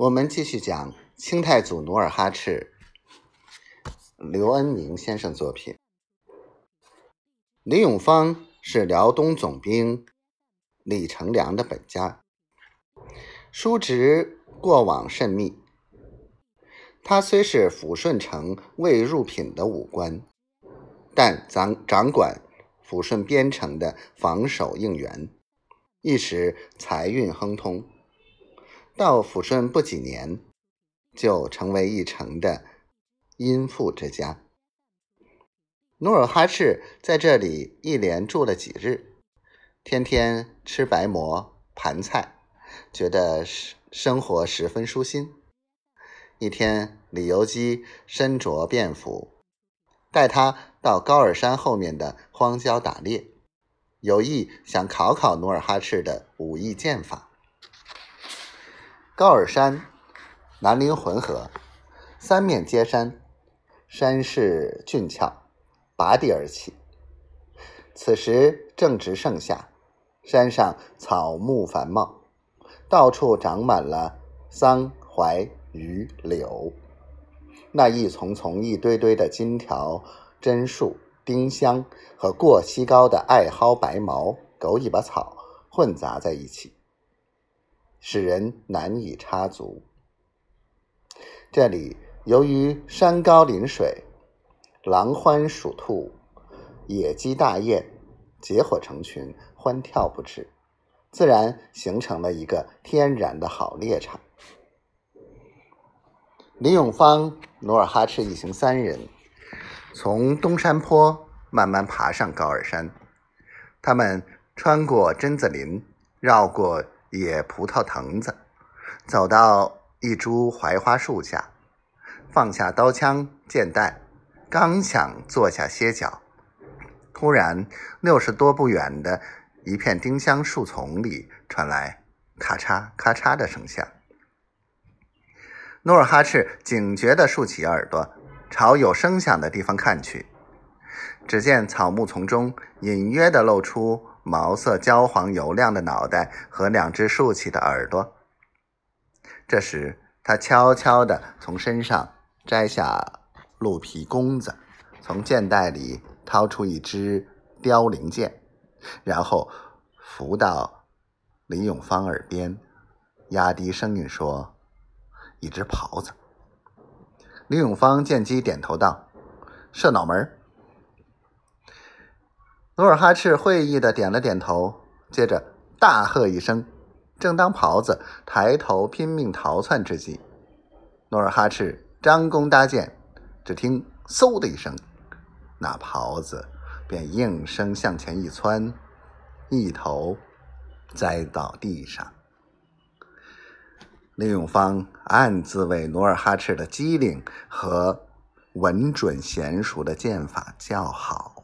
我们继续讲清太祖努尔哈赤，刘恩明先生作品。李永芳是辽东总兵李成梁的本家，叔侄过往甚密。他虽是抚顺城未入品的武官，但掌掌管抚顺边城的防守应援，一时财运亨通。到抚顺不几年，就成为一城的殷富之家。努尔哈赤在这里一连住了几日，天天吃白馍盘菜，觉得生活十分舒心。一天，李由基身着便服，带他到高尔山后面的荒郊打猎，有意想考考努尔哈赤的武艺剑法。高尔山南临浑河，三面皆山，山势峻峭，拔地而起。此时正值盛夏，山上草木繁茂，到处长满了桑、槐、榆、柳。那一丛丛、一堆堆的金条、榛树、丁香和过膝高的艾蒿、白毛、狗尾巴草混杂在一起。使人难以插足。这里由于山高林水，狼獾鼠兔、野鸡大雁结伙成群，欢跳不止，自然形成了一个天然的好猎场。李永芳、努尔哈赤一行三人从东山坡慢慢爬上高尔山，他们穿过榛子林，绕过。野葡萄藤子，走到一株槐花树下，放下刀枪剑袋，刚想坐下歇脚，突然六十多步远的一片丁香树丛里传来咔嚓咔嚓的声响。努尔哈赤警觉地竖起耳朵，朝有声响的地方看去，只见草木丛中隐约地露出。毛色焦黄油亮的脑袋和两只竖起的耳朵。这时，他悄悄地从身上摘下鹿皮弓子，从箭袋里掏出一支凋零箭，然后扶到李永芳耳边，压低声音说：“一只狍子。”李永芳见机点头道：“射脑门。”努尔哈赤会意的点了点头，接着大喝一声。正当袍子抬头拼命逃窜之际，努尔哈赤张弓搭箭，只听“嗖”的一声，那袍子便应声向前一窜，一头栽到地上。李永芳暗自为努尔哈赤的机灵和稳准娴熟的剑法叫好。